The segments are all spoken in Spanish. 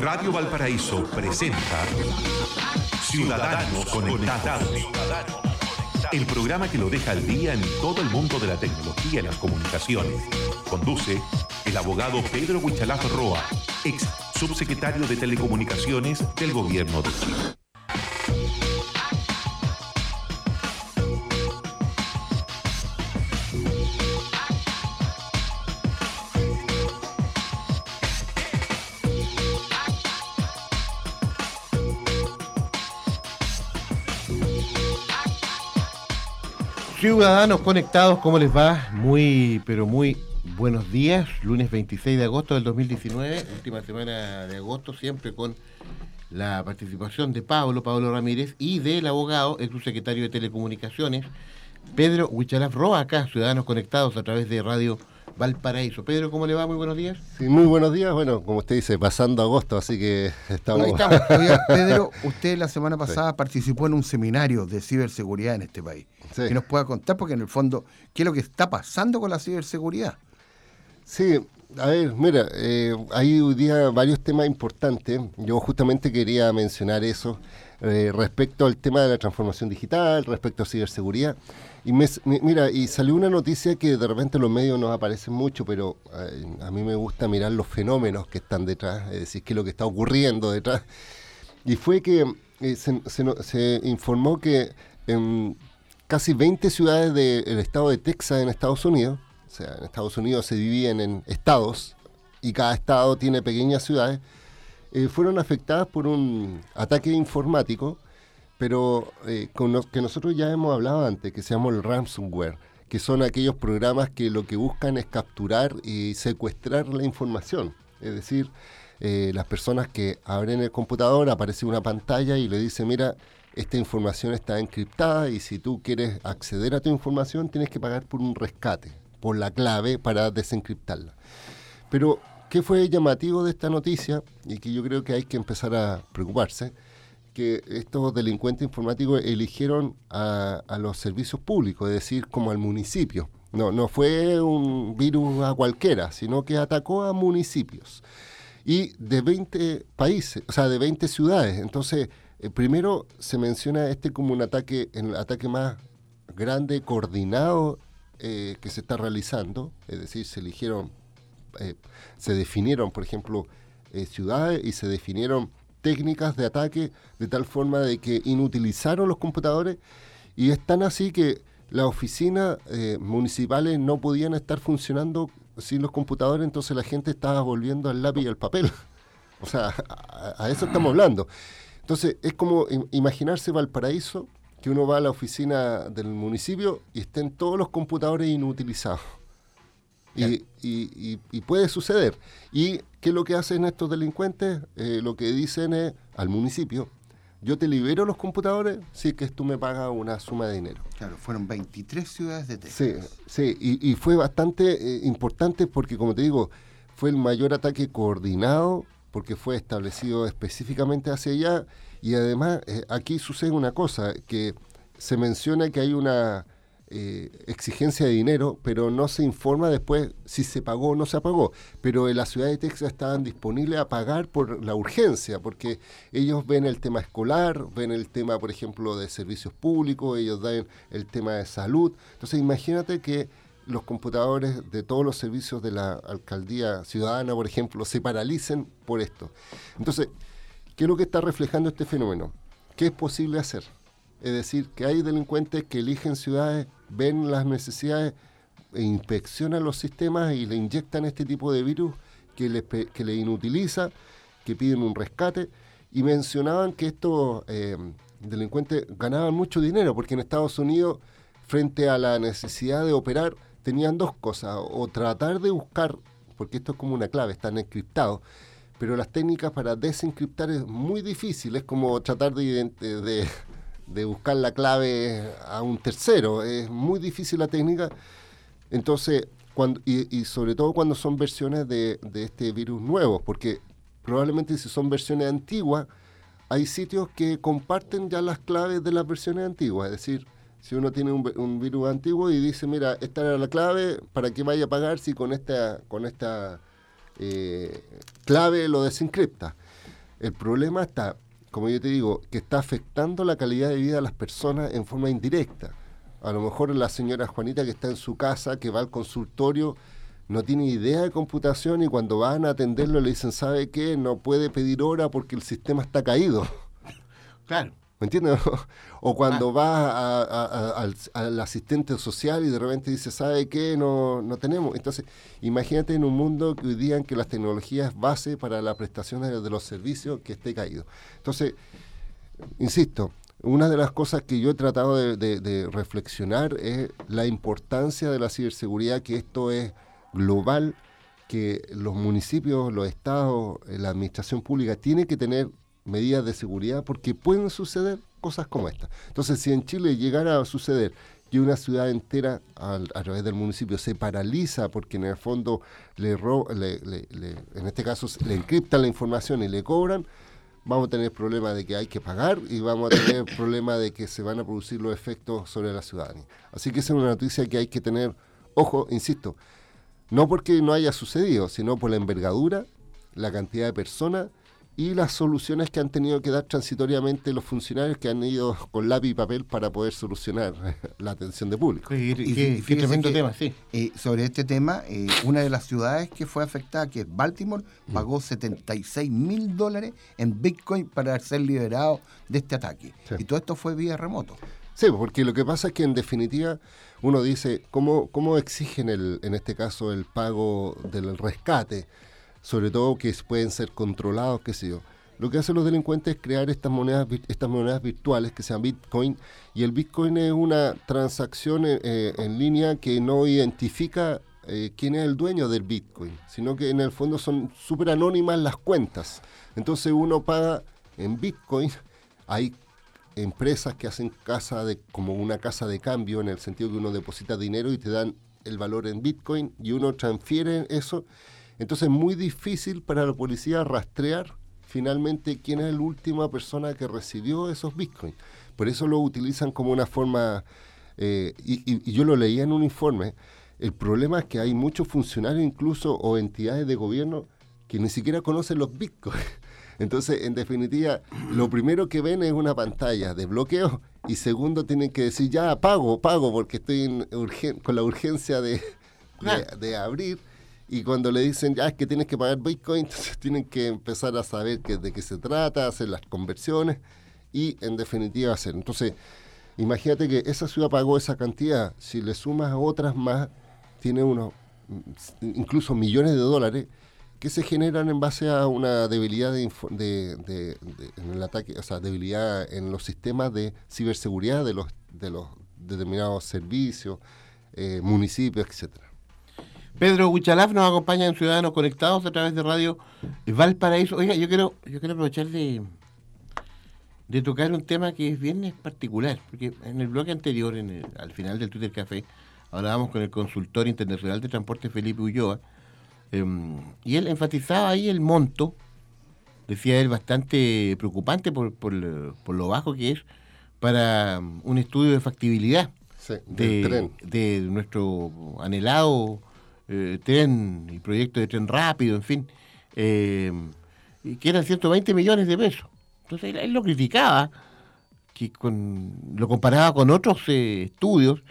Radio Valparaíso presenta Ciudadanos Conectados. El programa que lo deja al día en todo el mundo de la tecnología y las comunicaciones. Conduce el abogado Pedro Huichalaf Roa, ex subsecretario de Telecomunicaciones del Gobierno de Chile. Ciudadanos conectados, ¿cómo les va? Muy, pero muy buenos días. Lunes 26 de agosto del 2019, última semana de agosto, siempre con la participación de Pablo, Pablo Ramírez, y del abogado, el subsecretario de Telecomunicaciones, Pedro Huichalaf Roa, acá, Ciudadanos Conectados a través de Radio Valparaíso. Pedro, ¿cómo le va? Muy buenos días. Sí, muy buenos días. Bueno, como usted dice, pasando agosto, así que estamos... Pedro, usted la semana pasada participó en un seminario de ciberseguridad en este país. Que nos pueda contar, porque en el fondo, ¿qué es lo que está pasando con la ciberseguridad? Sí, a ver, mira, eh, hay hoy día varios temas importantes. Yo justamente quería mencionar eso eh, respecto al tema de la transformación digital, respecto a ciberseguridad. Y mira, y salió una noticia que de repente los medios nos aparecen mucho, pero eh, a mí me gusta mirar los fenómenos que están detrás, es decir, qué es lo que está ocurriendo detrás. Y fue que eh, se, informó que casi 20 ciudades del estado de Texas en Estados Unidos, o sea, en Estados Unidos se dividen en estados y cada estado tiene pequeñas ciudades, eh, fueron afectadas por un ataque informático pero eh, con lo que nosotros ya hemos hablado antes, que se llama el ransomware, que son aquellos programas que lo que buscan es capturar y secuestrar la información. Es decir, eh, las personas que abren el computador, aparece una pantalla y le dice, mira, esta información está encriptada y si tú quieres acceder a tu información tienes que pagar por un rescate, por la clave para desencriptarla. Pero, ¿qué fue llamativo de esta noticia? Y que yo creo que hay que empezar a preocuparse que estos delincuentes informáticos eligieron a, los servicios públicos, es decir, como al municipio. No, no fue un virus a cualquiera, sino que atacó a municipios. Y de 20 países, o sea, de 20 ciudades. Entonces, eh, primero se menciona este como un ataque, el ataque más grande, coordinado eh, que se está realizando. Es decir, se eligieron, eh, se definieron, por ejemplo, ciudades y se definieron técnicas de ataque de tal forma de que inutilizaron los computadores y es tan así que las oficinas municipales no podían estar funcionando sin los computadores, entonces la gente estaba volviendo al lápiz y al papel. o sea, a, eso estamos hablando. Entonces, es como imaginarse Valparaíso, que uno va a la oficina del municipio y estén todos los computadores inutilizados. Y, y, puede suceder. ¿Y qué es lo que hacen estos delincuentes? Eh, lo que dicen es al municipio, yo te libero los computadores si que tú me pagas una suma de dinero. Claro, fueron 23 ciudades de Texas. Sí, sí, y, fue bastante eh, importante porque, como te digo, fue el mayor ataque coordinado porque fue establecido específicamente hacia allá y además eh, aquí sucede una cosa, que se menciona que hay una eh, exigencia de dinero, pero no se informa después si se pagó o no se pagó. Pero en la ciudad de Texas estaban disponibles a pagar por la urgencia, porque ellos ven el tema escolar, ven el tema, por ejemplo, de servicios públicos, ellos ven el tema de salud. Entonces, imagínate que los computadores de todos los servicios de la alcaldía ciudadana, por ejemplo, se paralicen por esto. Entonces, ¿qué es lo que está reflejando este fenómeno? ¿Qué es posible hacer? Es decir, que hay delincuentes que eligen ciudades ven las necesidades, e inspeccionan los sistemas y le inyectan este tipo de virus que le, que le inutiliza, que piden un rescate. Y mencionaban que estos eh, delincuentes ganaban mucho dinero, porque en Estados Unidos, frente a la necesidad de operar, tenían dos cosas, o tratar de buscar, porque esto es como una clave, están encriptados, pero las técnicas para desencriptar es muy difícil, es como tratar de, de, de buscar la clave a un tercero. Es muy difícil la técnica. Entonces, cuando, y, sobre todo cuando son versiones de, este virus nuevo, porque probablemente si son versiones antiguas, hay sitios que comparten ya las claves de las versiones antiguas. Es decir, si uno tiene un, virus antiguo y dice, mira, esta era la clave, ¿para qué vaya a pagar si con esta, con esta eh, clave lo desencripta? El problema está, como yo te digo, que está afectando la calidad de vida de las personas en forma indirecta. A lo mejor la señora Juanita que está en su casa, que va al consultorio, no tiene idea de computación y cuando van a atenderlo le dicen, ¿sabe qué? No puede pedir hora porque el sistema está caído. Claro. ¿Me entiendes? o cuando va al, asistente social y de repente dice, ¿sabe qué? No, no tenemos. Entonces, imagínate en un mundo que hoy día en que las tecnologías base para la prestación de, los servicios que esté caído. Entonces, insisto, una de las cosas que yo he tratado de, reflexionar es la importancia de la ciberseguridad, que esto es global, que los municipios, los estados, la administración pública tiene que tener medidas de seguridad porque pueden suceder cosas como esta. Entonces, si en Chile llegara a suceder que una ciudad entera a, través del municipio se paraliza porque en el fondo le, en este caso le encriptan la información y le cobran, vamos a tener problema de que hay que pagar y vamos a tener problema de que se van a producir los efectos sobre la ciudadanía. Así que esa es una noticia que hay que tener, ojo, insisto, no porque no haya sucedido, sino por la envergadura, la cantidad de personas y las soluciones que han tenido que dar transitoriamente los funcionarios que han ido con lápiz y papel para poder solucionar la atención de público. Y, qué, tremendo tema, sí. Eh, sobre este tema, eh, una de las ciudades que fue afectada, que es Baltimore, mm. pagó 76 mil dólares en Bitcoin para ser liberado de este ataque. Y todo esto fue vía remoto. Sí, porque lo que pasa es que en definitiva uno dice, ¿cómo, cómo exigen el, en este caso el pago del rescate? Sobre todo que pueden ser controlados, qué sé yo. Lo que hacen los delincuentes es crear estas monedas, estas monedas virtuales que sean Bitcoin, y el Bitcoin es una transacción eh, eh, en línea que no identifica eh, quién es el dueño del Bitcoin, sino que en el fondo son súper anónimas las cuentas. Entonces uno paga en Bitcoin, hay empresas que hacen casa de como una casa de cambio en el sentido que uno deposita dinero y te dan el valor en Bitcoin y uno transfiere eso entonces es muy difícil para la policía rastrear finalmente quién es la última persona que recibió esos bitcoins. Por eso lo utilizan como una forma, eh, y, yo lo leía en un informe, el problema es que hay muchos funcionarios incluso o entidades de gobierno que ni siquiera conocen los bitcoins. Entonces, en definitiva, lo primero que ven es una pantalla de bloqueo y segundo tienen que decir, ya, pago, pago, porque estoy con la urgencia de, de abrir y cuando le dicen, ya es que tienes que pagar Bitcoin, entonces tienen que empezar a saber de qué se trata, hacer las conversiones y en definitiva hacer. Entonces, imagínate que esa ciudad pagó esa cantidad, si le sumas a otras más, tiene unos, incluso millones de dólares que se generan en base a una debilidad de, de, en el ataque, o sea, debilidad en los sistemas de ciberseguridad de los, de los determinados servicios, eh, municipios, etcétera. Pedro Huchalaf nos acompaña en Ciudadanos Conectados a través de Radio Valparaíso. Oiga, yo quiero, yo quiero aprovechar de, de tocar un tema que es bien particular, porque en el bloque anterior, en al final del Twitter Café, hablábamos con el consultor internacional de transporte Felipe Ulloa, em, y él enfatizaba ahí el monto, decía él, bastante preocupante por, por, lo bajo que es para un estudio de factibilidad de, de nuestro anhelado eh, tren y proyecto de tren rápido, en fin, eh, que eran 120 millones de pesos. Entonces él, lo criticaba, que con, lo comparaba con otros eh, estudios,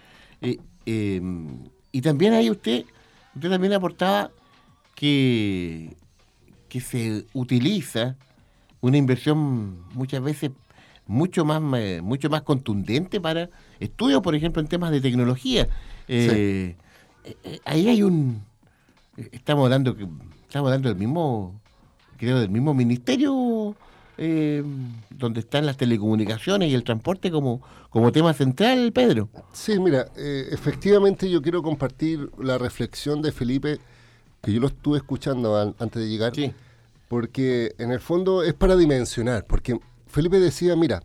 y también ahí usted, usted también aportaba que, que se utiliza una inversión muchas veces mucho más, mucho más contundente para estudios, por ejemplo, en temas de tecnología. Eh, eh, ahí hay un eh, estamos hablando que estamos hablando del mismo creo del mismo ministerio donde están las telecomunicaciones y el transporte como, como tema central, Pedro. Sí, mira, efectivamente yo quiero compartir la reflexión de Felipe, que yo lo estuve escuchando antes de llegar, porque en el fondo es para dimensionar, porque Felipe decía, mira,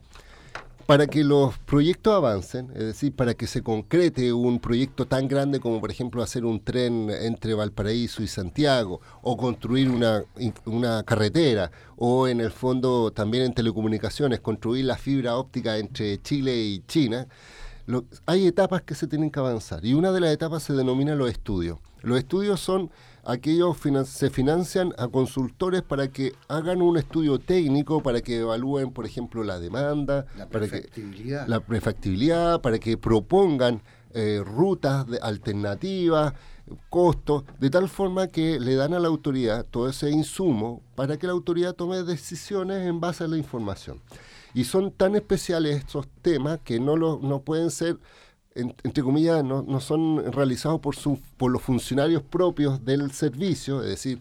para que los proyectos avancen, es decir, para que se concrete un proyecto tan grande como por ejemplo hacer un tren entre Valparaíso y Santiago, o construir una, una carretera, o en el fondo también en telecomunicaciones, construir la fibra óptica entre Chile y China, hay etapas que se tienen que avanzar y una de las etapas se denomina los estudios. Los estudios son aquellos se financian a consultores para que hagan un estudio técnico, para que evalúen, por ejemplo, la demanda, la para prefactibilidad, la prefactibilidad, para que propongan eh, rutas de alternativas, costos, de tal forma que le dan a la autoridad todo ese insumo para que la autoridad tome decisiones en base a la información. Y son tan especiales estos temas que no, lo, no pueden ser entre comillas, no, no son realizados por, su, por los funcionarios propios del servicio, es decir,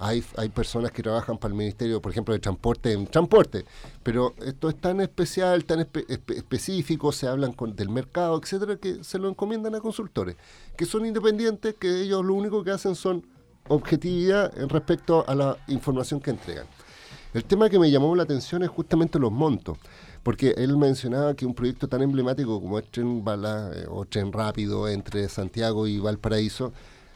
hay, hay personas que trabajan para el Ministerio, por ejemplo, de Transporte en transporte, pero esto es tan especial, tan específico, se hablan del mercado, etcétera, que se lo encomiendan a consultores, que son independientes, que ellos lo único que hacen son objetividad respecto a la información que entregan. El tema que me llamó la atención es justamente los montos porque él mencionaba que un proyecto tan emblemático como el tren bala eh, o tren rápido entre Santiago y Valparaíso,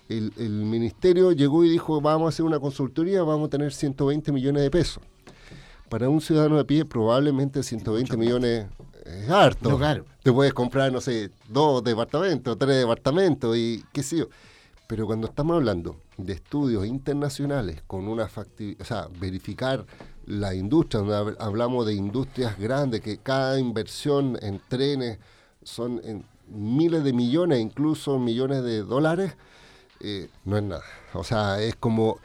el, ministerio llegó y dijo, vamos a hacer una consultoría, vamos a tener 120 millones de pesos. Para un ciudadano de pie, probablemente 120 millones es harto. Te puedes comprar, no sé, dos departamentos, tres departamentos y qué sé yo. Pero cuando estamos hablando de estudios internacionales con una factibilidad, o sea, verificar la industria, donde hablamos de industrias grandes, que cada inversión en trenes son en miles de millones, incluso millones de dólares, eh, no es nada. O sea, es como,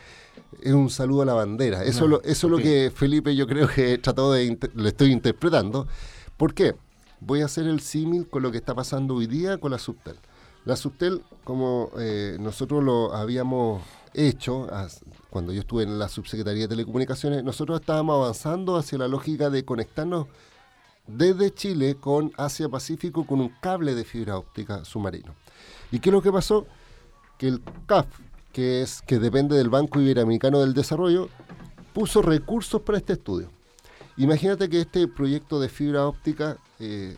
es un saludo a la bandera. Eso, lo, eso es lo que Felipe yo creo que trató de, le estoy interpretando. ¿Por qué? Voy a hacer el símil con lo que está pasando hoy día con la Subtel. La Subtel, como eh, nosotros lo habíamos hecho cuando yo estuve en la Subsecretaría de Telecomunicaciones, nosotros estábamos avanzando hacia la lógica de conectarnos desde Chile con Asia Pacífico con un cable de fibra óptica submarino. ¿Y qué es lo que pasó? Que el CAF, que, es, que depende del Banco Iberoamericano del Desarrollo, puso recursos para este estudio. Imagínate que este proyecto de fibra óptica eh,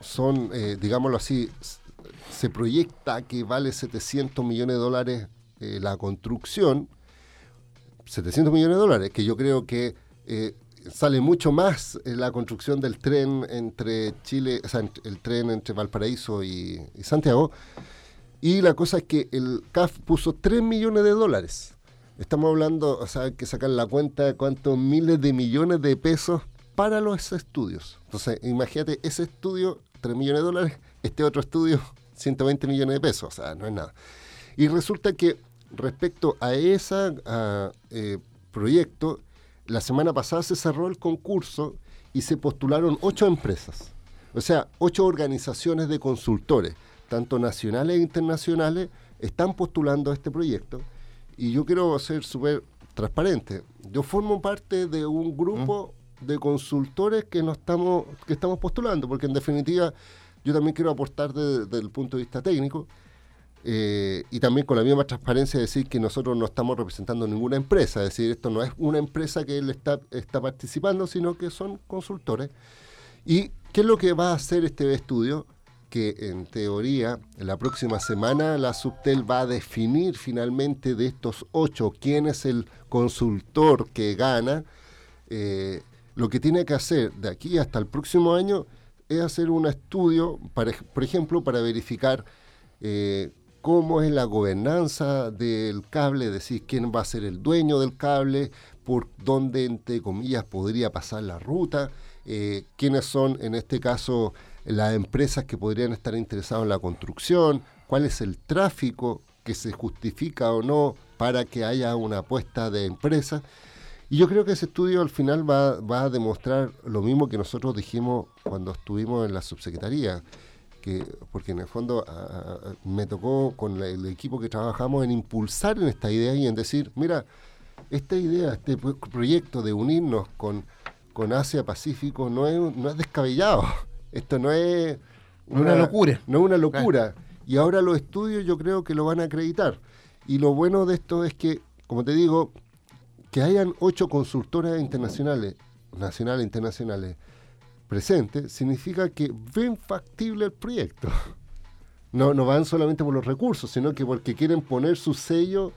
son, eh, digámoslo así, se proyecta que vale 700 millones de dólares eh, la construcción, 700 millones de dólares, que yo creo que eh, sale mucho más la construcción del tren entre Chile, o sea, el tren entre Valparaíso y, Santiago. Y la cosa es que el CAF puso 3 millones de dólares. Estamos hablando, o sea, hay que sacar la cuenta de cuántos miles de millones de pesos para los estudios. Entonces, imagínate ese estudio, 3 millones de dólares, este otro estudio, 120 millones de pesos, o sea, no es nada. Y resulta que respecto a ese eh, proyecto, la semana pasada se cerró el concurso y se postularon ocho empresas, o sea, ocho organizaciones de consultores, tanto nacionales e internacionales, están postulando este proyecto. Y yo quiero ser súper transparente. Yo formo parte de un grupo mm. de consultores que, no estamos, que estamos postulando, porque en definitiva yo también quiero aportar desde el punto de vista técnico. Eh, y también con la misma transparencia decir que nosotros no estamos representando ninguna empresa, es decir, esto no es una empresa que él está, está participando, sino que son consultores. ¿Y qué es lo que va a hacer este estudio? Que en teoría, la próxima semana, la Subtel va a definir finalmente de estos ocho quién es el consultor que gana. Eh, lo que tiene que hacer de aquí hasta el próximo año es hacer un estudio, para, por ejemplo, para verificar eh, cómo es la gobernanza del cable, decir, quién va a ser el dueño del cable, por dónde, entre comillas, podría pasar la ruta, eh, quiénes son, en este caso, las empresas que podrían estar interesadas en la construcción, cuál es el tráfico que se justifica o no para que haya una apuesta de empresas. Y yo creo que ese estudio al final va, va a demostrar lo mismo que nosotros dijimos cuando estuvimos en la subsecretaría que, porque en el fondo me tocó con el equipo que trabajamos en impulsar en esta idea y en decir, mira, esta idea, este proyecto de unirnos con, con Asia Pacífico no es, no es descabellado. Esto no es una, locura. No es una locura. Y ahora los estudios yo creo que lo van a acreditar. Y lo bueno de esto es que, como te digo, que hayan ocho consultoras internacionales, nacionales e internacionales, presente, significa que ven factible el proyecto. No, no van solamente por los recursos, sino que porque quieren poner su sello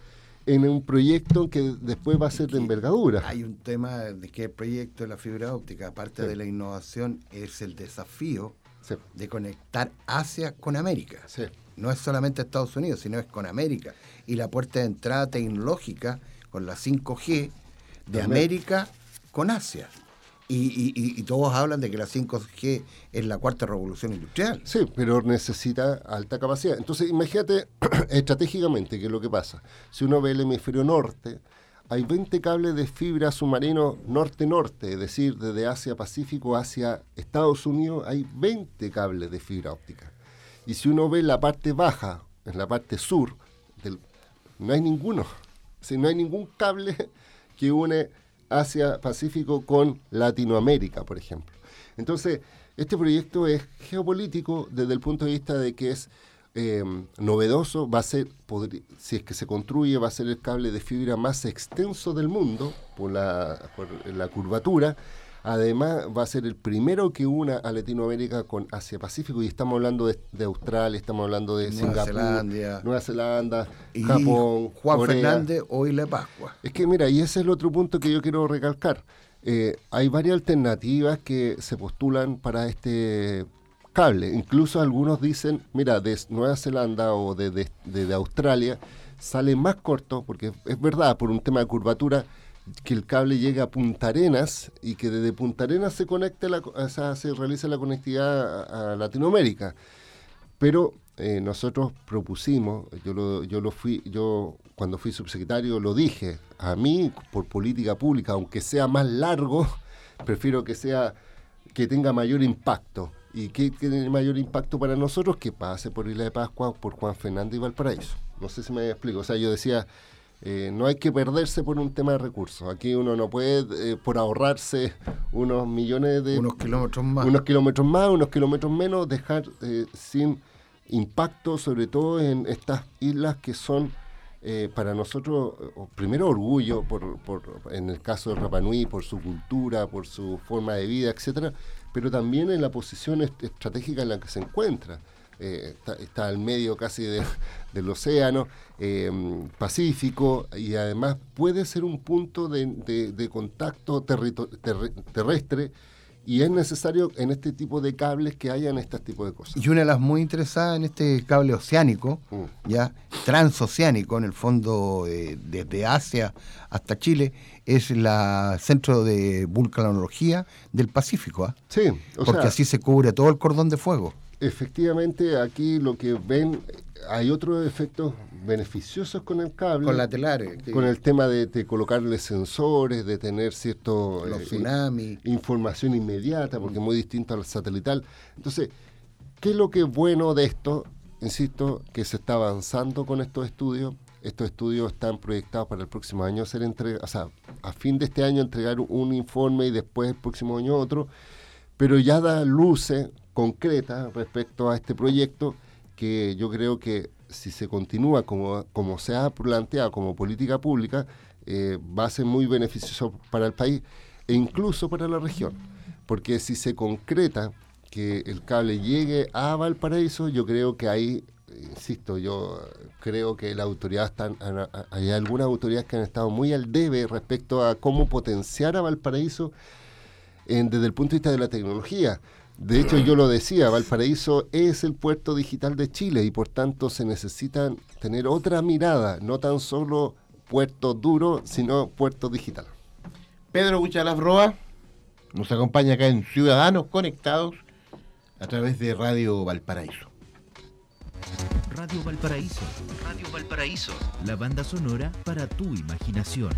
en un proyecto que después va a ser de envergadura. Hay un tema de que el proyecto de la fibra óptica, aparte de la innovación, es el desafío de conectar Asia con América. no es solamente Estados Unidos, sino es con América. Y la puerta de entrada tecnológica con la 5G de América con Asia. Y, todos hablan de que la 5G es la cuarta revolución industrial. Sí, pero necesita alta capacidad. Entonces, imagínate estratégicamente qué es lo que pasa. Si uno ve el hemisferio norte, hay 20 cables de fibra submarino norte-norte, es decir, desde Asia-Pacífico hacia Estados Unidos, hay 20 cables de fibra óptica. Y si uno ve la parte baja, en la parte sur, no hay ninguno. Si no hay ningún cable que une Asia-Pacífico con Latinoamérica, por ejemplo. Entonces, este proyecto es geopolítico desde el punto de vista de que es em, novedoso, va a ser, si es que se construye, va a ser el cable de fibra más extenso del mundo por la, por la curvatura Además, va a ser el primero que una a Latinoamérica con Asia-Pacífico y estamos hablando de, Australia, estamos hablando de Nueva Singapur, Nueva Zelanda, Japón, Juan Fernández, hoy la Pascua. Es que mira, y ese es el otro punto que yo quiero recalcar. Eh, hay varias alternativas que se postulan para este cable. Incluso algunos dicen, mira, de Nueva Zelanda o de, de Australia sale más corto, porque es verdad, por un tema de curvatura, que el cable llegue a Punta Arenas y que desde Punta Arenas se conecte, la, se realice la conectividad a, Latinoamérica. Pero eh, nosotros propusimos, yo lo, yo lo fui, yo cuando fui subsecretario lo dije, a mí por política pública, aunque sea más largo, prefiero que sea que tenga mayor impacto. ¿Y que tiene mayor impacto para nosotros? Que pase por Isla de Pascua, por Juan Fernández y Valparaíso. No sé si me explico. O sea, yo decía, eh, no hay que perderse por un tema de recursos. Aquí uno no puede, eh, por ahorrarse unos millones de... Unos kilómetros más. Unos kilómetros más, unos kilómetros menos, dejar eh, sin impacto, sobre todo en estas islas que son para nosotros, primero orgullo, por, por, en el caso de Rapanui, por su cultura, por su forma de vida, etcétera, pero también en la posición estratégica en la que se encuentra. Eh, está, al medio casi del océano eh, Pacífico y además puede ser un punto de, contacto terrestre y es necesario en este tipo de cables que hayan este tipo de cosas. Y una de las muy interesadas en este cable oceánico, mm. ya transoceánico, en el fondo eh, desde Asia hasta Chile, es la centro de vulcanología del Pacífico. ¿ah? Sí, porque así se cubre todo el cordón de fuego efectivamente aquí lo que ven, hay otros efectos beneficiosos con el cable. Con la telares. Con el tema de, colocarle sensores, de tener cierto... Los eh, Información inmediata, porque es muy distinto al satelital. Entonces, ¿qué es lo que es bueno de esto? Insisto, que se está avanzando con estos estudios. Estos estudios están proyectados para el próximo año ser entregados, o sea, a fin de este año entregar un informe y después el próximo año otro, pero ya da luces concreta respecto a este proyecto que yo creo que si se continúa como, como se ha planteado como política pública, eh, va a ser muy beneficioso para el país e incluso para la región. Porque si se concreta que el cable llegue a Valparaíso, yo creo que ahí, insisto, yo creo que la autoridad están, hay algunas autoridades que han estado muy al debe respecto a cómo potenciar a Valparaíso desde el punto de vista de la tecnología. De hecho, yo lo decía, Valparaíso es el puerto digital de Chile y por tanto se necesita tener otra mirada, no tan solo puerto duro, sino puerto digital. Pedro Buchalas Roa nos acompaña acá en Ciudadanos Conectados a través de Radio Valparaíso. Radio Valparaíso, Radio Valparaíso, la banda sonora para tu imaginación.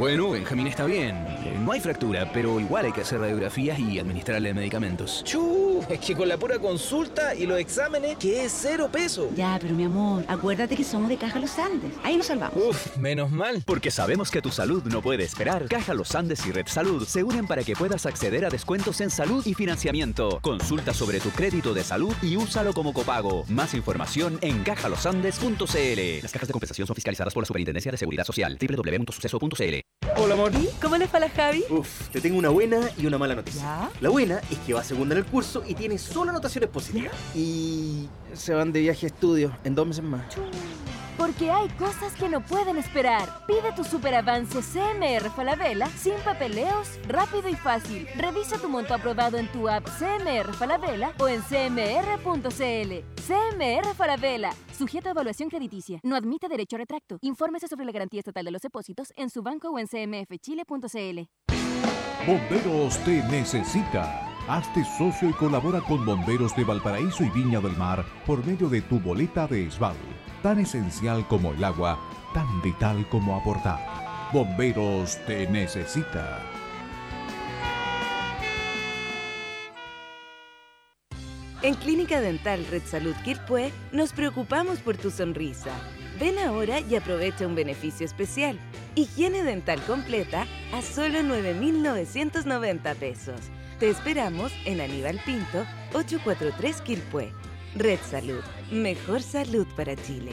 Bueno, Benjamín está bien. No hay fractura, pero igual hay que hacer radiografías y administrarle medicamentos. ¡Chu! Es que con la pura consulta y los exámenes, que es cero peso. Ya, pero mi amor, acuérdate que somos de Caja Los Andes. Ahí nos salvamos. Uf, menos mal. Porque sabemos que tu salud no puede esperar. Caja Los Andes y Red Salud se unen para que puedas acceder a descuentos en salud y financiamiento. Consulta sobre tu crédito de salud y úsalo como copago. Más información en cajalosandes.cl. Las cajas de compensación son fiscalizadas por la Superintendencia de Seguridad Social. www.suceso.cl Hola, amor. ¿Cómo le fue a la Javi? Uf, te tengo una buena y una mala noticia. La buena es que va segunda en el curso y tiene solo anotaciones positivas. Y se van de viaje a estudio en dos meses más. Porque hay cosas que no pueden esperar. Pide tu superavance CMR Falabella sin papeleos, rápido y fácil. Revisa tu monto aprobado en tu app CMR Falabella o en cmr.cl. CMR Falabella. Sujeto a evaluación crediticia. No admite derecho a retracto. Infórmese sobre la garantía estatal de los depósitos en su banco o en cmfchile.cl. Bomberos te necesita. Hazte socio y colabora con Bomberos de Valparaíso y Viña del Mar por medio de tu boleta de SBAL. Tan esencial como el agua, tan vital como aportar. Bomberos te necesita. En Clínica Dental Red Salud Quilpué nos preocupamos por tu sonrisa. Ven ahora y aprovecha un beneficio especial. Higiene dental completa a solo 9.990 pesos. Te esperamos en Aníbal Pinto, 843 Quilpué. Red Salud, mejor salud para Chile.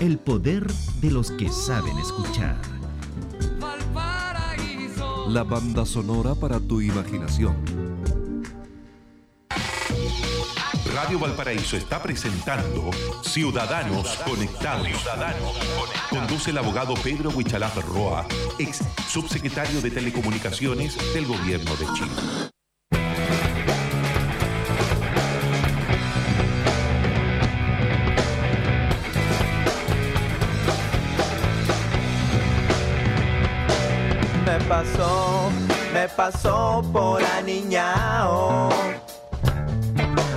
El poder de los que saben escuchar. La banda sonora para tu imaginación. Radio Valparaíso está presentando Ciudadanos Conectados. Conduce el abogado Pedro Huichalaf Roa, ex subsecretario de Telecomunicaciones del Gobierno de Chile. Pasó, me pasó por aniñao.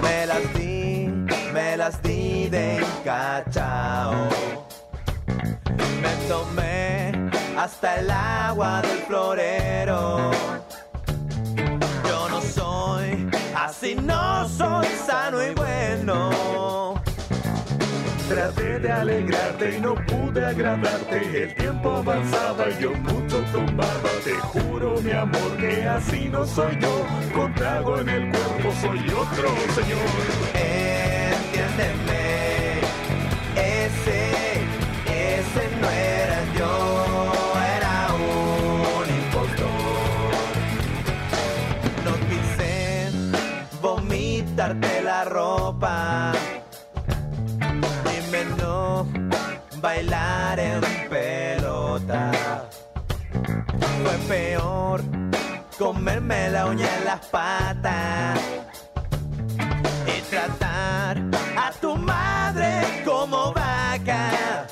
Me las di, me las di de encachao. Me tomé hasta el agua del florero. Yo no soy, así no soy sano y bueno. Traté de alegrarte y no pude agradarte. El tiempo avanzaba y yo mucho tomaba. Te juro, mi amor, que así no soy yo. Con en el cuerpo soy otro señor. Entiéndeme, comerme la uña en las patas y tratar a tu madre como vaca.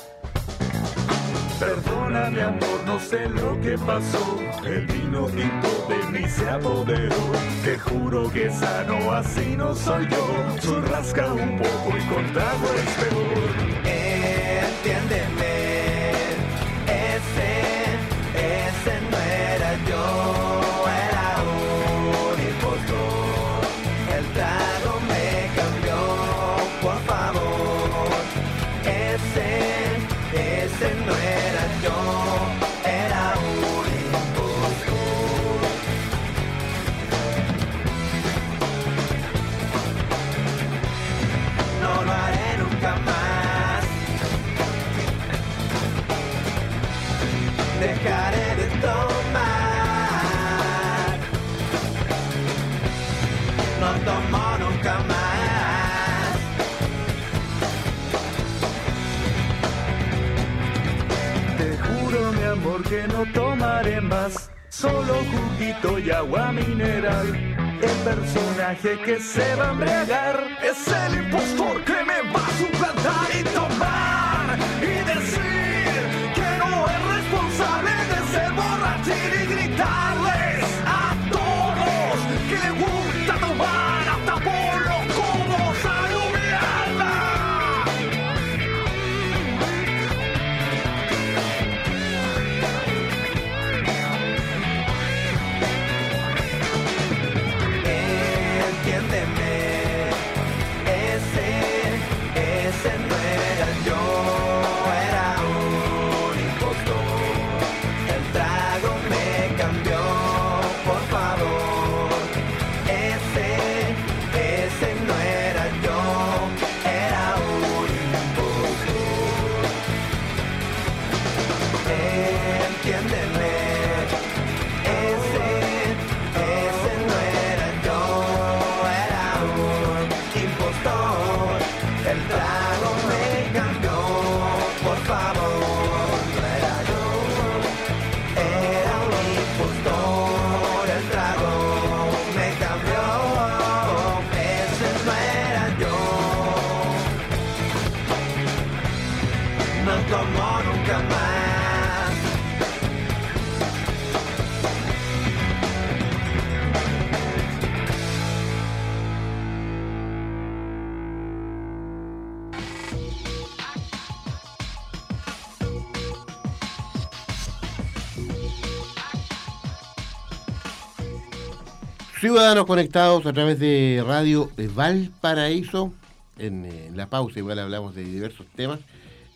Perdona mi amor, no sé lo que pasó. El vino tinto de mí se apoderó. Te juro que sano así no soy yo. Churrasca un poco y con trago es peor. Entiéndeme, Dejaré de tomar. No tomo nunca más. Te juro, mi amor, que no tomaré más. Solo juguito y agua mineral. El personaje que se va a embriagar es el impostor que me va a suplantar y tomar Ciudadanos conectados a través de Radio Valparaíso. En, eh, en la pausa igual hablamos de diversos temas.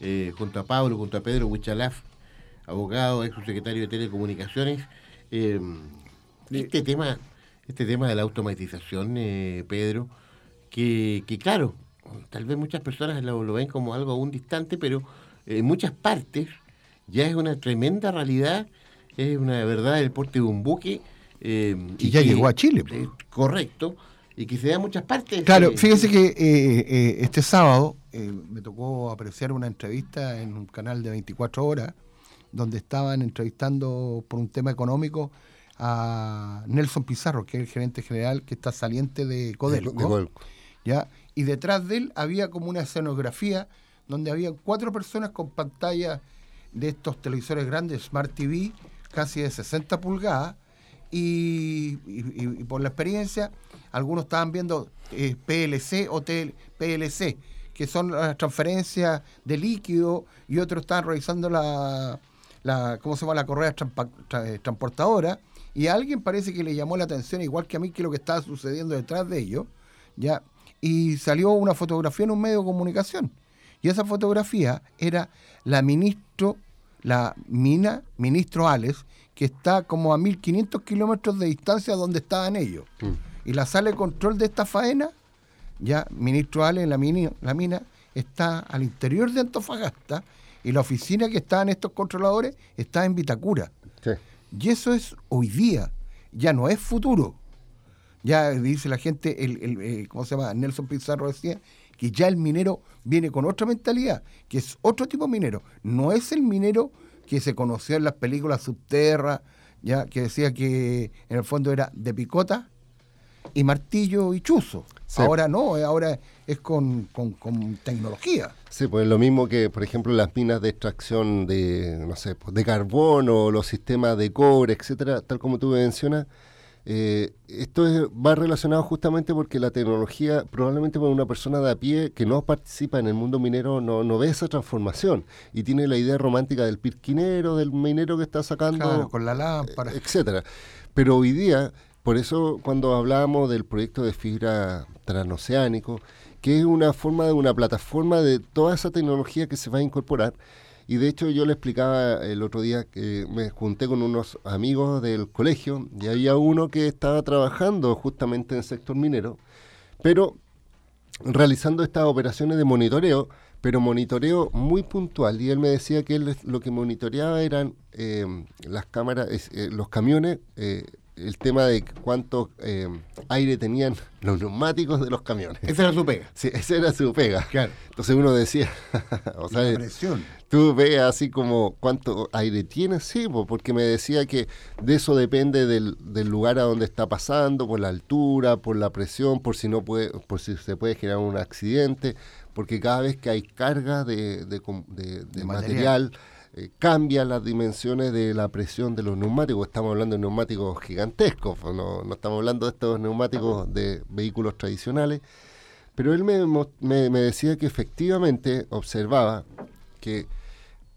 eh, junto a Pablo, junto a Pedro Huichalaf, abogado, ex subsecretario de Telecomunicaciones. Eh, este tema, este tema de la automatización, eh, Pedro, que, que claro, tal vez muchas personas lo, lo ven como algo aún distante, pero en muchas partes ya es una tremenda realidad, es una verdad del porte de un buque. Eh, Y ya llegó a Chile. eh, correcto, y que se da en muchas partes. Claro, eh, fíjense que este sábado me tocó apreciar una entrevista en un canal de 24 horas donde estaban entrevistando por un tema económico a Nelson Pizarro, que es el gerente general que está saliente de Codelco. de Codelco. ¿ya? Y detrás de él había como una escenografía donde había cuatro personas con pantallas de estos televisores grandes, Smart TV, casi de 60 pulgadas, y, por la experiencia, algunos estaban viendo eh, PLC o PLC, que son las transferencias de líquido, y otros estaban revisando la, la ¿cómo se llama? la correa eh, transportadora, y alguien parece que le llamó la atención, igual que a mí, que lo que estaba sucediendo detrás de ellos. Y salió una fotografía en un medio de comunicación. Y esa fotografía era la ministro, la mina, ministro Alex, que está como a 1500 kilómetros de distancia donde estaban ellos. Y la sala de control de esta faena, ya ministro la mina, la mina está al interior de Antofagasta y la oficina que está en estos controladores está en Vitacura. Y eso es hoy día, ya no es futuro. Ya dice la gente, el, el, eh, ¿cómo se llama? Nelson Pizarro decía que ya el minero viene con otra mentalidad, que es otro tipo de minero. No es el minero que se conoció en las películas Subterra, ya que decía que en el fondo era de picota y martillo y chuzo. Sí. Ahora no, eh, ahora es con, con- con tecnología. Sí, pues lo mismo que, por ejemplo, las minas de extracción de, no sé, pues, de carbono, los sistemas de cobre, etcétera, tal como tú mencionas. Eh, esto es- va relacionado justamente porque la tecnología, probablemente para una persona de a pie que no participa en el mundo minero, no, no ve esa transformación y tiene la idea romántica del pirquinero, del minero que está sacando Claro, con la lámpara. etcétera. Pero hoy día, por eso cuando hablábamos del proyecto de fibra transoceánico, que es una forma de una plataforma de toda esa tecnología que se va a incorporar. Y de hecho yo le explicaba el otro día que me junté con unos amigos del colegio y había uno que estaba trabajando justamente en el sector minero, pero realizando estas operaciones de monitoreo, pero monitoreo muy puntual. Y él me decía que él lo que monitoreaba eran eh, las cámaras, eh, los camiones, eh, el tema de cuánto eh, aire tenían los neumáticos de los camiones. Esa era su pega. Sí, esa era su pega. Claro. Entonces uno decía, o sea, La presión. tú ves así como cuánto aire tienes, sí, po, porque me decía que de eso depende del, del lugar a donde está pasando, por la altura, por la presión, por si no puede, por si se puede generar un accidente, porque cada vez que hay carga de, de com- de- de De material. material, eh, cambia las dimensiones de la presión de los neumáticos. Estamos hablando de neumáticos gigantescos, no, no estamos hablando de estos neumáticos de vehículos tradicionales. Pero él me, me- me decía que efectivamente observaba que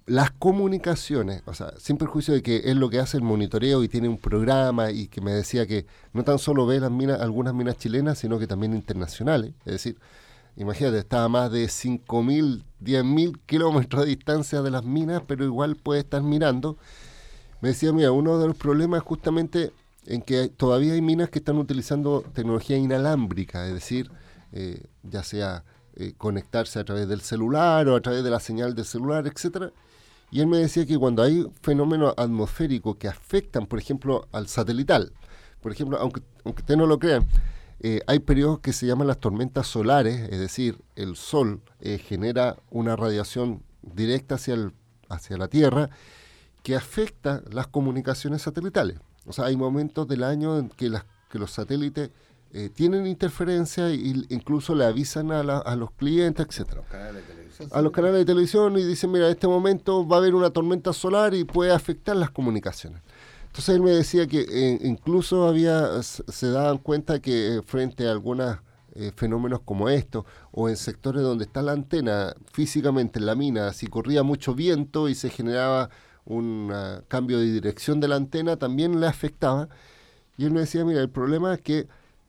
las comunicaciones, o sea, sin perjuicio de que es lo que hace el monitoreo y tiene un programa y que me decía que no tan solo ve las minas, algunas minas chilenas, sino que también internacionales. Es decir, imagínate, está a más de 5.000, 10.000 kilómetros de distancia de las minas, pero igual puede estar mirando. Me decía, mira, uno de los problemas es justamente en que todavía hay minas que están utilizando tecnología inalámbrica, es decir, eh, ya sea eh, conectarse a través del celular o a través de la señal del celular, etcétera. Y él me decía que cuando hay fenómenos atmosféricos que afectan, por ejemplo, al satelital, por ejemplo, aunque, aunque ustedes no lo crean, eh, hay periodos que se llaman las tormentas solares, es decir, el sol eh, genera una radiación directa hacia, el, hacia la Tierra que afecta las comunicaciones satelitales. O sea, hay momentos del año en que, las, que los satélites eh, tienen interferencia e incluso le avisan a, la- a los clientes, etcétera a los canales de televisión y dicen, mira, en este momento va a haber una tormenta solar y puede afectar las comunicaciones. Entonces él me decía que eh, incluso había se daban cuenta que eh, frente a algunos fenómenos como estos, o en sectores donde está la antena físicamente en la mina, si corría mucho viento y se generaba un ah, cambio de dirección de la antena, también le afectaba. Y él me decía, mira, el problema es que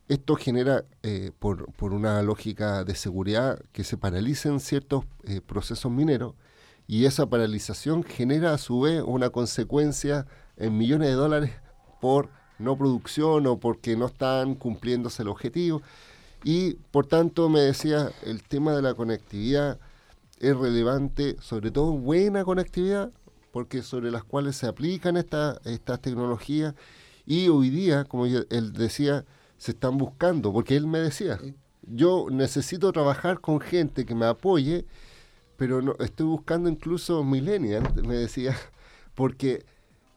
esto genera, eh, por, por una lógica de seguridad, que se paralicen ciertos eh, procesos mineros y esa paralización genera a su vez una consecuencia en millones de dólares por no producción o porque no están cumpliéndose el objetivo. Y por tanto me decía, el tema de la conectividad es relevante, sobre todo buena conectividad, porque sobre las cuales se aplican esta- estas tecnologías y hoy día, como yo- él decía, se están buscando, porque él me decía, yo necesito trabajar con gente que me apoye, pero no, estoy buscando incluso millennials, me decía, porque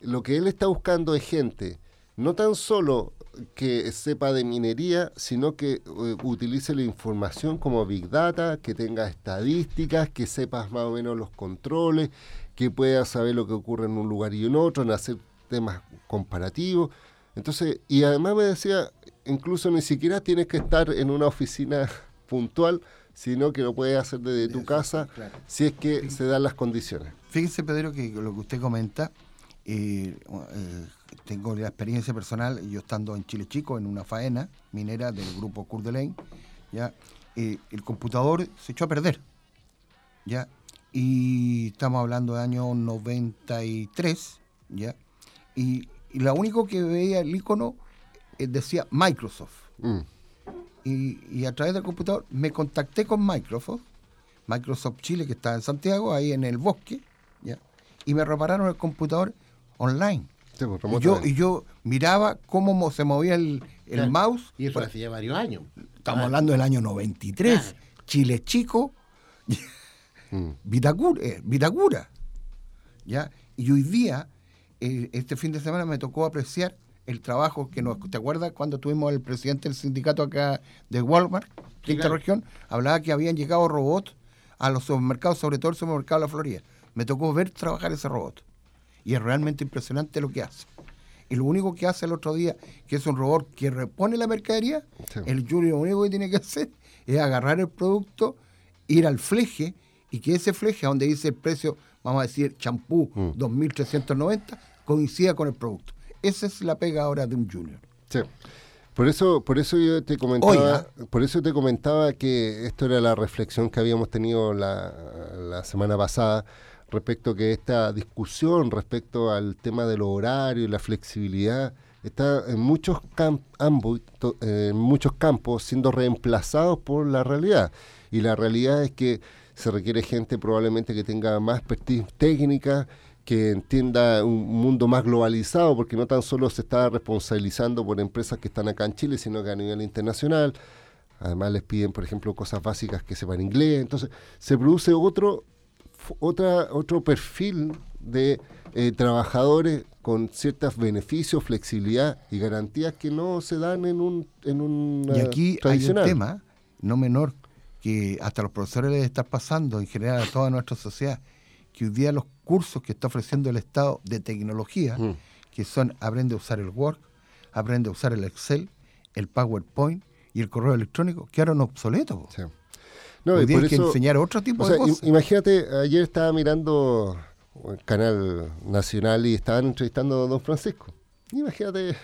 lo que él está buscando es gente, no tan solo que sepa de minería, sino que eh, utilice la información como Big Data, que tenga estadísticas, que sepas más o menos los controles, que pueda saber lo que ocurre en un lugar y en otro, en hacer temas comparativos. Entonces, y además me decía, incluso ni siquiera tienes que estar en una oficina puntual, sino que lo puedes hacer desde tu casa si es que se dan las condiciones. Fíjese, Pedro, que lo que usted comenta, eh, eh, tengo la experiencia personal, yo estando en Chile Chico, en una faena minera del grupo Coeur d'Alene, ya, eh, el computador se echó a perder, ya, y estamos hablando de año 93, ya, y, y lo único que veía el icono eh, decía Microsoft. Y, y a través del computador me contacté con Microsoft, Microsoft Chile, que está en Santiago, ahí en el bosque, ¿ya? y me repararon el computador online. pues, y, yo, remotamente. y yo miraba cómo mo- se movía el, el Claro. mouse. Y eso hace ya varios años. Estamos Ah. hablando del año 93. Chile Chico, Vitacura, eh, Vitacura. ¿ya? Y hoy día, eh, este fin de semana me tocó apreciar el trabajo que nos... ¿Te acuerdas cuando tuvimos al presidente del sindicato acá de Walmart, de esta claro. región? Hablaba que habían llegado robots a los supermercados, sobre todo el supermercado de la Florida. Me tocó ver trabajar ese robot. Y es realmente impresionante lo que hace. Y lo único que hace el otro día, que es un robot que repone la mercadería, el Junior lo único que tiene que hacer es agarrar el producto, ir al fleje, y que ese fleje, donde dice el precio, vamos a decir, champú 2.390, coincida con el producto. Esa es la pega ahora de un Junior. Sí. Por eso, por eso yo te comentaba, Oiga. por eso te comentaba que esto era la reflexión que habíamos tenido la, la semana pasada respecto que esta discusión respecto al tema del horario y la flexibilidad está en muchos cam- ámbitos, eh, en muchos campos siendo reemplazados por la realidad y la realidad es que se requiere gente probablemente que tenga más expertise técnica que entienda un mundo más globalizado, porque no tan solo se está responsabilizando por empresas que están acá en Chile, sino que a nivel internacional. Además les piden, por ejemplo, cosas básicas que sepan inglés. Entonces se produce otro, otra, otro perfil de eh, trabajadores con ciertos beneficios, flexibilidad y garantías que no se dan en un, en un Y aquí hay un tema no menor que hasta los profesores les está pasando en general a toda nuestra sociedad, que hoy día los cursos que está ofreciendo el Estado de tecnología, Mm. que son aprende a usar el Word, aprende a usar el Excel, el PowerPoint y el correo electrónico, quedaron obsoletos. po. No, Hoy y día por hay que eso- enseñar otro tipo o de sea, cosas. Imagínate, ayer estaba mirando el canal nacional y estaban entrevistando a don Francisco. Imagínate,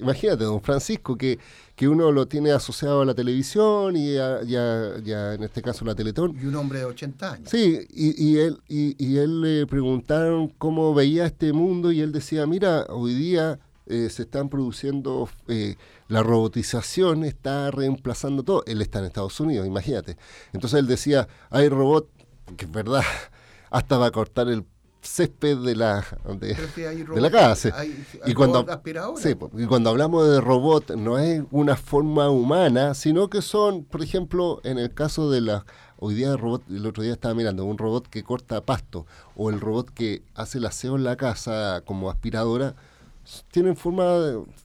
imagínate, don Francisco, que, que uno lo tiene asociado a la televisión y a, y a- y a, en este caso la Teletón. Y un hombre de 80 años. Sí, y, y él, y, y él le preguntaron cómo veía este mundo y él decía, mira, hoy día eh, se están produciendo, eh, la robotización está reemplazando todo. Él está en Estados Unidos, imagínate. Entonces él decía, hay robot, que es verdad, hasta va a cortar el césped de la, de, si la casa. hay- y, cuando, sí, po, y cuando hablamos de robot, no es una forma humana, sino que son, por ejemplo, en el caso de la... Hoy día el robot, el otro día estaba mirando, un robot que corta pasto o el robot que hace el aseo en la casa como aspiradora, tienen forma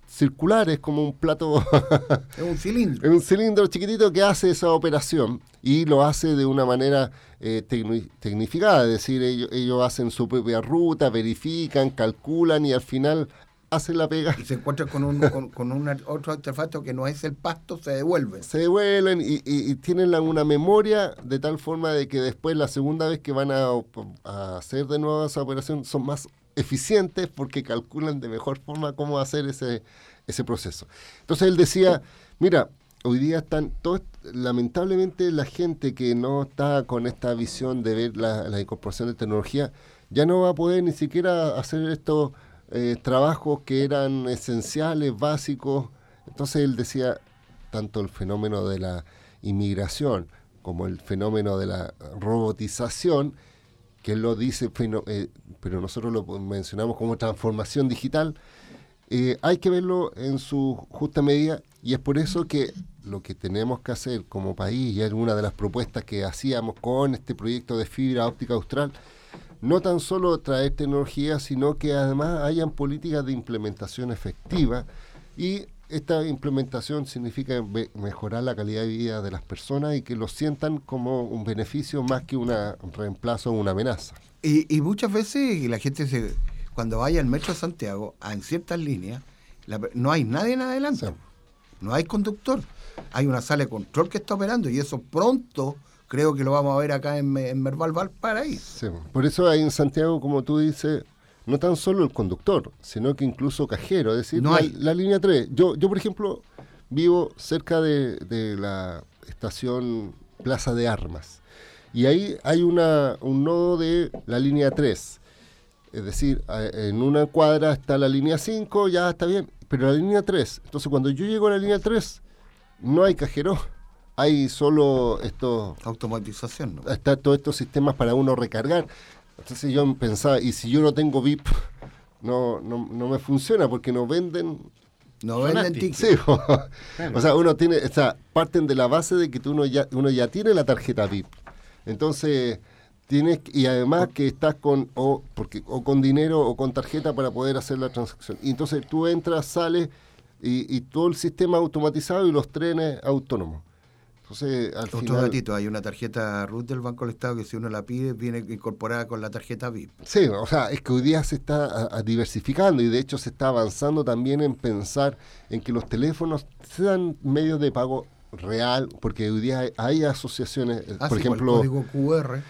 circular, es como un plato... Es un cilindro. Es un cilindro chiquitito que hace esa operación y lo hace de una manera eh, tecni- tecnificada, es decir, ellos, ellos hacen su propia ruta, verifican, calculan y al final hacen la pega. Y se encuentran con, un, con, con un otro artefacto que no es el pasto, se devuelven. Se devuelven y, y- y tienen la- una memoria de tal forma de que después la segunda vez que van a, a hacer de nuevo esa operación son más eficientes porque calculan de mejor forma cómo hacer ese, ese proceso. Entonces él decía, mira, hoy día están todos, lamentablemente la gente que no está con esta visión de ver la, la incorporación de tecnología, ya no va a poder ni siquiera hacer estos eh, trabajos que eran esenciales, básicos. Entonces él decía, tanto el fenómeno de la inmigración como el fenómeno de la robotización, que él lo dice, feno- eh, pero nosotros lo mencionamos como transformación digital, eh, hay que verlo en su justa medida y es por eso que lo que tenemos que hacer como país, y es una de las propuestas que hacíamos con este proyecto de fibra óptica austral, no tan solo traer tecnología, sino que además hayan políticas de implementación efectiva y esta implementación significa mejorar la calidad de vida de las personas y que lo sientan como un beneficio más que un reemplazo o una amenaza. Y, y muchas veces la gente se, cuando vaya al metro de Santiago, en ciertas líneas, la no hay nadie en adelante. No hay conductor. Hay una sala de control que está operando y eso pronto creo que lo vamos a ver acá en, en Merval Valparaíso. Sí, por eso hay en Santiago, como tú dices, no tan solo el conductor, sino que incluso cajero, es decir, No la, hay. la línea 3. Yo, yo, por ejemplo, vivo cerca de, de la estación Plaza de Armas y ahí hay una, un nodo de la línea 3. Es decir, en una cuadra está la línea 5, ya está bien, pero la línea 3. Entonces, cuando yo llego a la línea 3, no hay cajero, hay solo estos... Automatización, ¿no? Está todos estos sistemas para uno recargar. Entonces yo pensaba, y si yo no tengo VIP, no, no, no me funciona porque nos venden... No venden tickets. Sí, o sea, uno tiene, o sea, parten de la base de que tú uno ya, uno ya tiene la tarjeta VIP. Entonces, tienes, y además que estás con, o, porque, o con dinero o con tarjeta para poder hacer la transacción. Y entonces tú entras, sales, y, y todo el sistema automatizado y los trenes autónomos. Entonces, al Otro final... hay una tarjeta RUT del Banco del Estado que si uno la pide viene incorporada con la tarjeta VIP. Sí, o sea, es que hoy día se está a- a diversificando y de hecho se está avanzando también en pensar en que los teléfonos sean medios de pago real, porque hoy día hay, hay asociaciones, eh, Ah, por sí, con el ejemplo, código QR.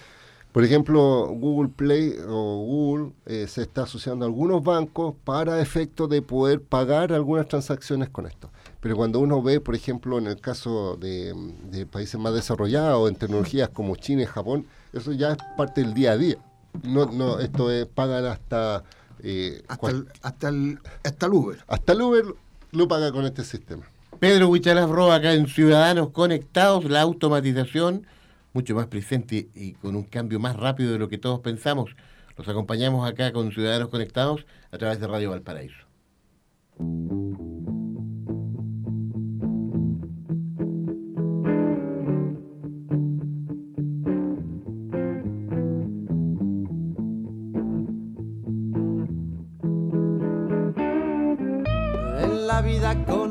por ejemplo, Google Play o Google eh, se está asociando a algunos bancos para efecto de poder pagar algunas transacciones con esto. Pero cuando uno ve, por ejemplo, en el caso de, de países más desarrollados, en tecnologías como China y Japón, eso ya es parte del día a día. No, no, esto es, pagan hasta... eh, Hasta el, hasta, el, hasta el Uber. hasta el Uber lo paga con este sistema. Pedro Huichalaf Roa acá en Ciudadanos Conectados, la automatización mucho más presente y con un cambio más rápido de lo que todos pensamos. Los acompañamos acá con Ciudadanos Conectados a través de Radio Valparaíso.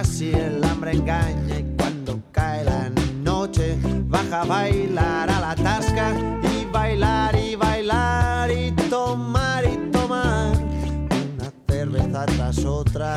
Así el hambre engaña y cuando cae la noche baja a bailar a la tasca y bailar y bailar y tomar y tomar. Una cerveza tras otra,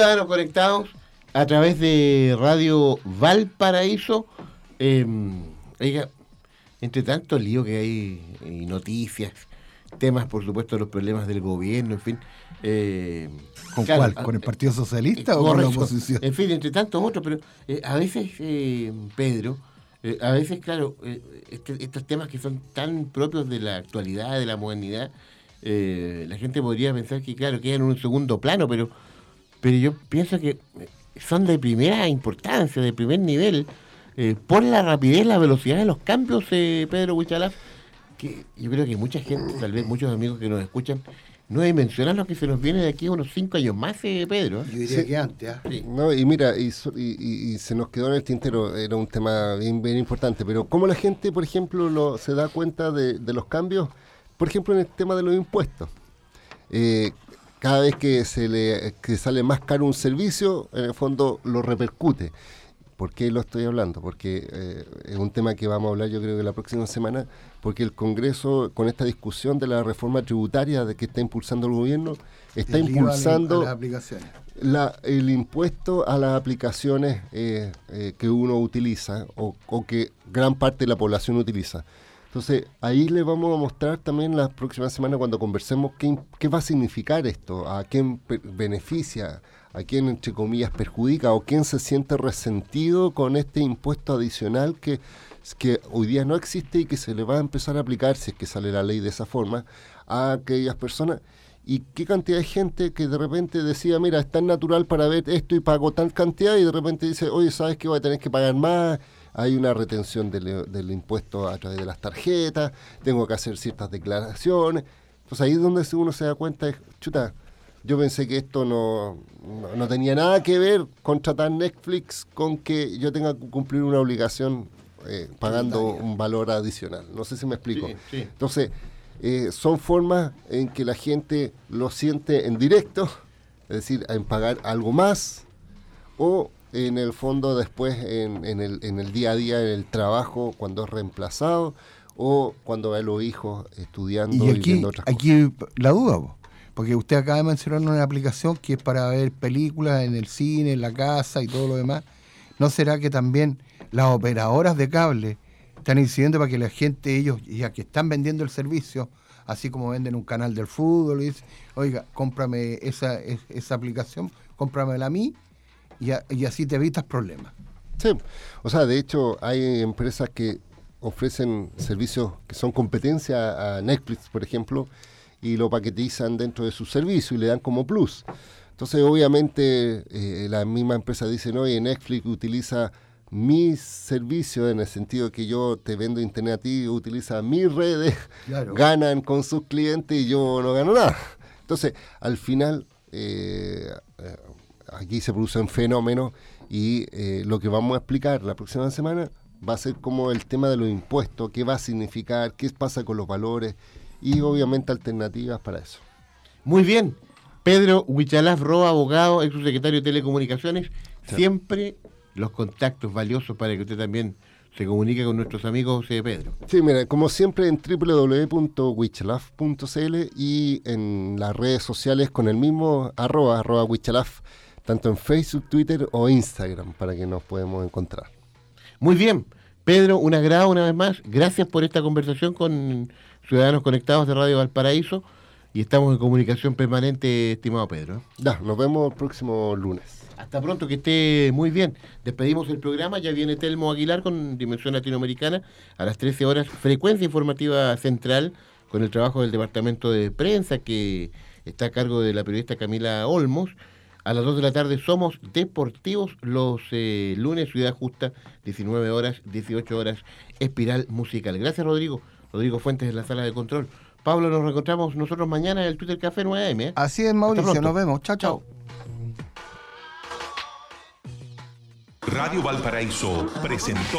Ciudadanos conectados a través de Radio Valparaíso. Eh, oiga, entre tanto lío que hay y noticias, temas, por supuesto, los problemas del gobierno, en fin. eh, ¿Con claro, cuál? a- ¿Con el Partido Socialista eh, o con la oposición? En fin, entre tantos otros, pero eh, a veces, eh, Pedro, eh, a veces, claro, eh, este- estos temas que son tan propios de la actualidad, de la modernidad, eh, la gente podría pensar que, claro, quedan en un segundo plano, pero, pero yo pienso que eh, son de primera importancia, de primer nivel, eh, por la rapidez, la velocidad de los cambios, eh, Pedro Huichalaf, que yo creo que mucha gente, tal vez muchos amigos que nos escuchan, no dimensionan lo que se nos viene de aquí a unos cinco años más, eh, Pedro. Yo diría que antes, ¿ah? No, y mira, y se nos quedó en el tintero, era un tema bien, bien importante, pero ¿cómo la gente, por ejemplo, lo- se da cuenta de, de los cambios? Por ejemplo, en el tema de los impuestos. Eh, cada vez que se le que sale más caro un servicio, en el fondo lo repercute. ¿Por qué lo estoy hablando? Porque eh, es un tema que vamos a hablar yo creo que la próxima semana, porque el Congreso, con esta discusión de la reforma tributaria de que está impulsando el gobierno, está El impulsando a las aplicaciones. la- el impuesto a las aplicaciones eh, eh, que uno utiliza o, o que gran parte de la población utiliza. Entonces, ahí le vamos a mostrar también la próxima semana cuando conversemos qué, qué va a significar esto, a quién beneficia, a quién, entre comillas, perjudica o quién se siente resentido con este impuesto adicional que, que hoy día no existe y que se le va a empezar a aplicar, si es que sale la ley de esa forma, a aquellas personas. Y qué cantidad de gente que de repente decía, mira, es tan natural para ver esto y pago tal cantidad y de repente dice, oye, ¿sabes que voy a tener que pagar más? Hay una retención del, del impuesto a través de las tarjetas, tengo que hacer ciertas declaraciones. Pues ahí es donde uno se da cuenta, es, chuta, yo pensé que esto no, no, no tenía nada que ver contratar Netflix con que yo tenga que cumplir una obligación eh, pagando un valor adicional. No sé si me explico. Sí, sí. Entonces, eh, son formas en que la gente lo siente en directo, es decir, en pagar algo más, o en el fondo después en, en el, en el día a día, en el trabajo, cuando es reemplazado, o cuando ve a los hijos estudiando y, Y aquí, viendo otras cosas. aquí la duda, po, porque usted acaba de mencionar una aplicación que es para ver películas en el cine, en la casa y todo lo demás. ¿No será que también las operadoras de cable están incidiendo para que la gente, ellos, ya que están vendiendo el servicio, así como venden un canal del fútbol, y dicen, oiga, cómprame esa, es- esa aplicación, cómpramela a mí, y, a- y así te evitas problemas. Sí, o sea, de hecho hay empresas que ofrecen servicios que son competencia a Netflix, por ejemplo, y lo paquetizan dentro de su servicio y le dan como plus. Entonces, obviamente, eh, la misma empresa dice, no, oye, Netflix utiliza mis servicios en el sentido que yo te vendo internet a ti, utiliza mis redes, Claro. ganan con sus clientes y yo no gano nada. Entonces, al final, eh, aquí se producen fenómenos y eh, lo que vamos a explicar la próxima semana va a ser como el tema de los impuestos, qué va a significar, qué pasa con los valores y obviamente alternativas para eso. Muy bien. Pedro Huichalaf Roa, abogado, ex secretario de Telecomunicaciones. Siempre los contactos valiosos para que usted también se comunique con nuestros amigos de Pedro. Sí, mira, como siempre en www.wichalaf.cl y en las redes sociales con el mismo arroba, arroba tanto en Facebook, Twitter o Instagram para que nos podemos encontrar. Muy bien. Pedro, un agrado una vez más. Gracias por esta conversación con Ciudadanos Conectados de Radio Valparaíso. Y estamos en comunicación permanente, estimado Pedro. Ya, nos vemos el próximo lunes. Hasta pronto, que esté muy bien. Despedimos el programa, ya viene Telmo Aguilar con Dimensión Latinoamericana a las 13 horas, frecuencia informativa central con el trabajo del Departamento de Prensa que está a cargo de la periodista Camila Olmos. A las 2 de la tarde somos deportivos los eh, lunes, Ciudad Justa, 19 horas, 18 horas, Espiral Musical. Gracias, Rodrigo. Rodrigo Fuentes en la sala de control. Pablo, nos reencontramos nosotros mañana en el Twitter Café 9am. ¿eh? Así es, Mauricio, nos vemos. Chao, chao. Radio Valparaíso presentó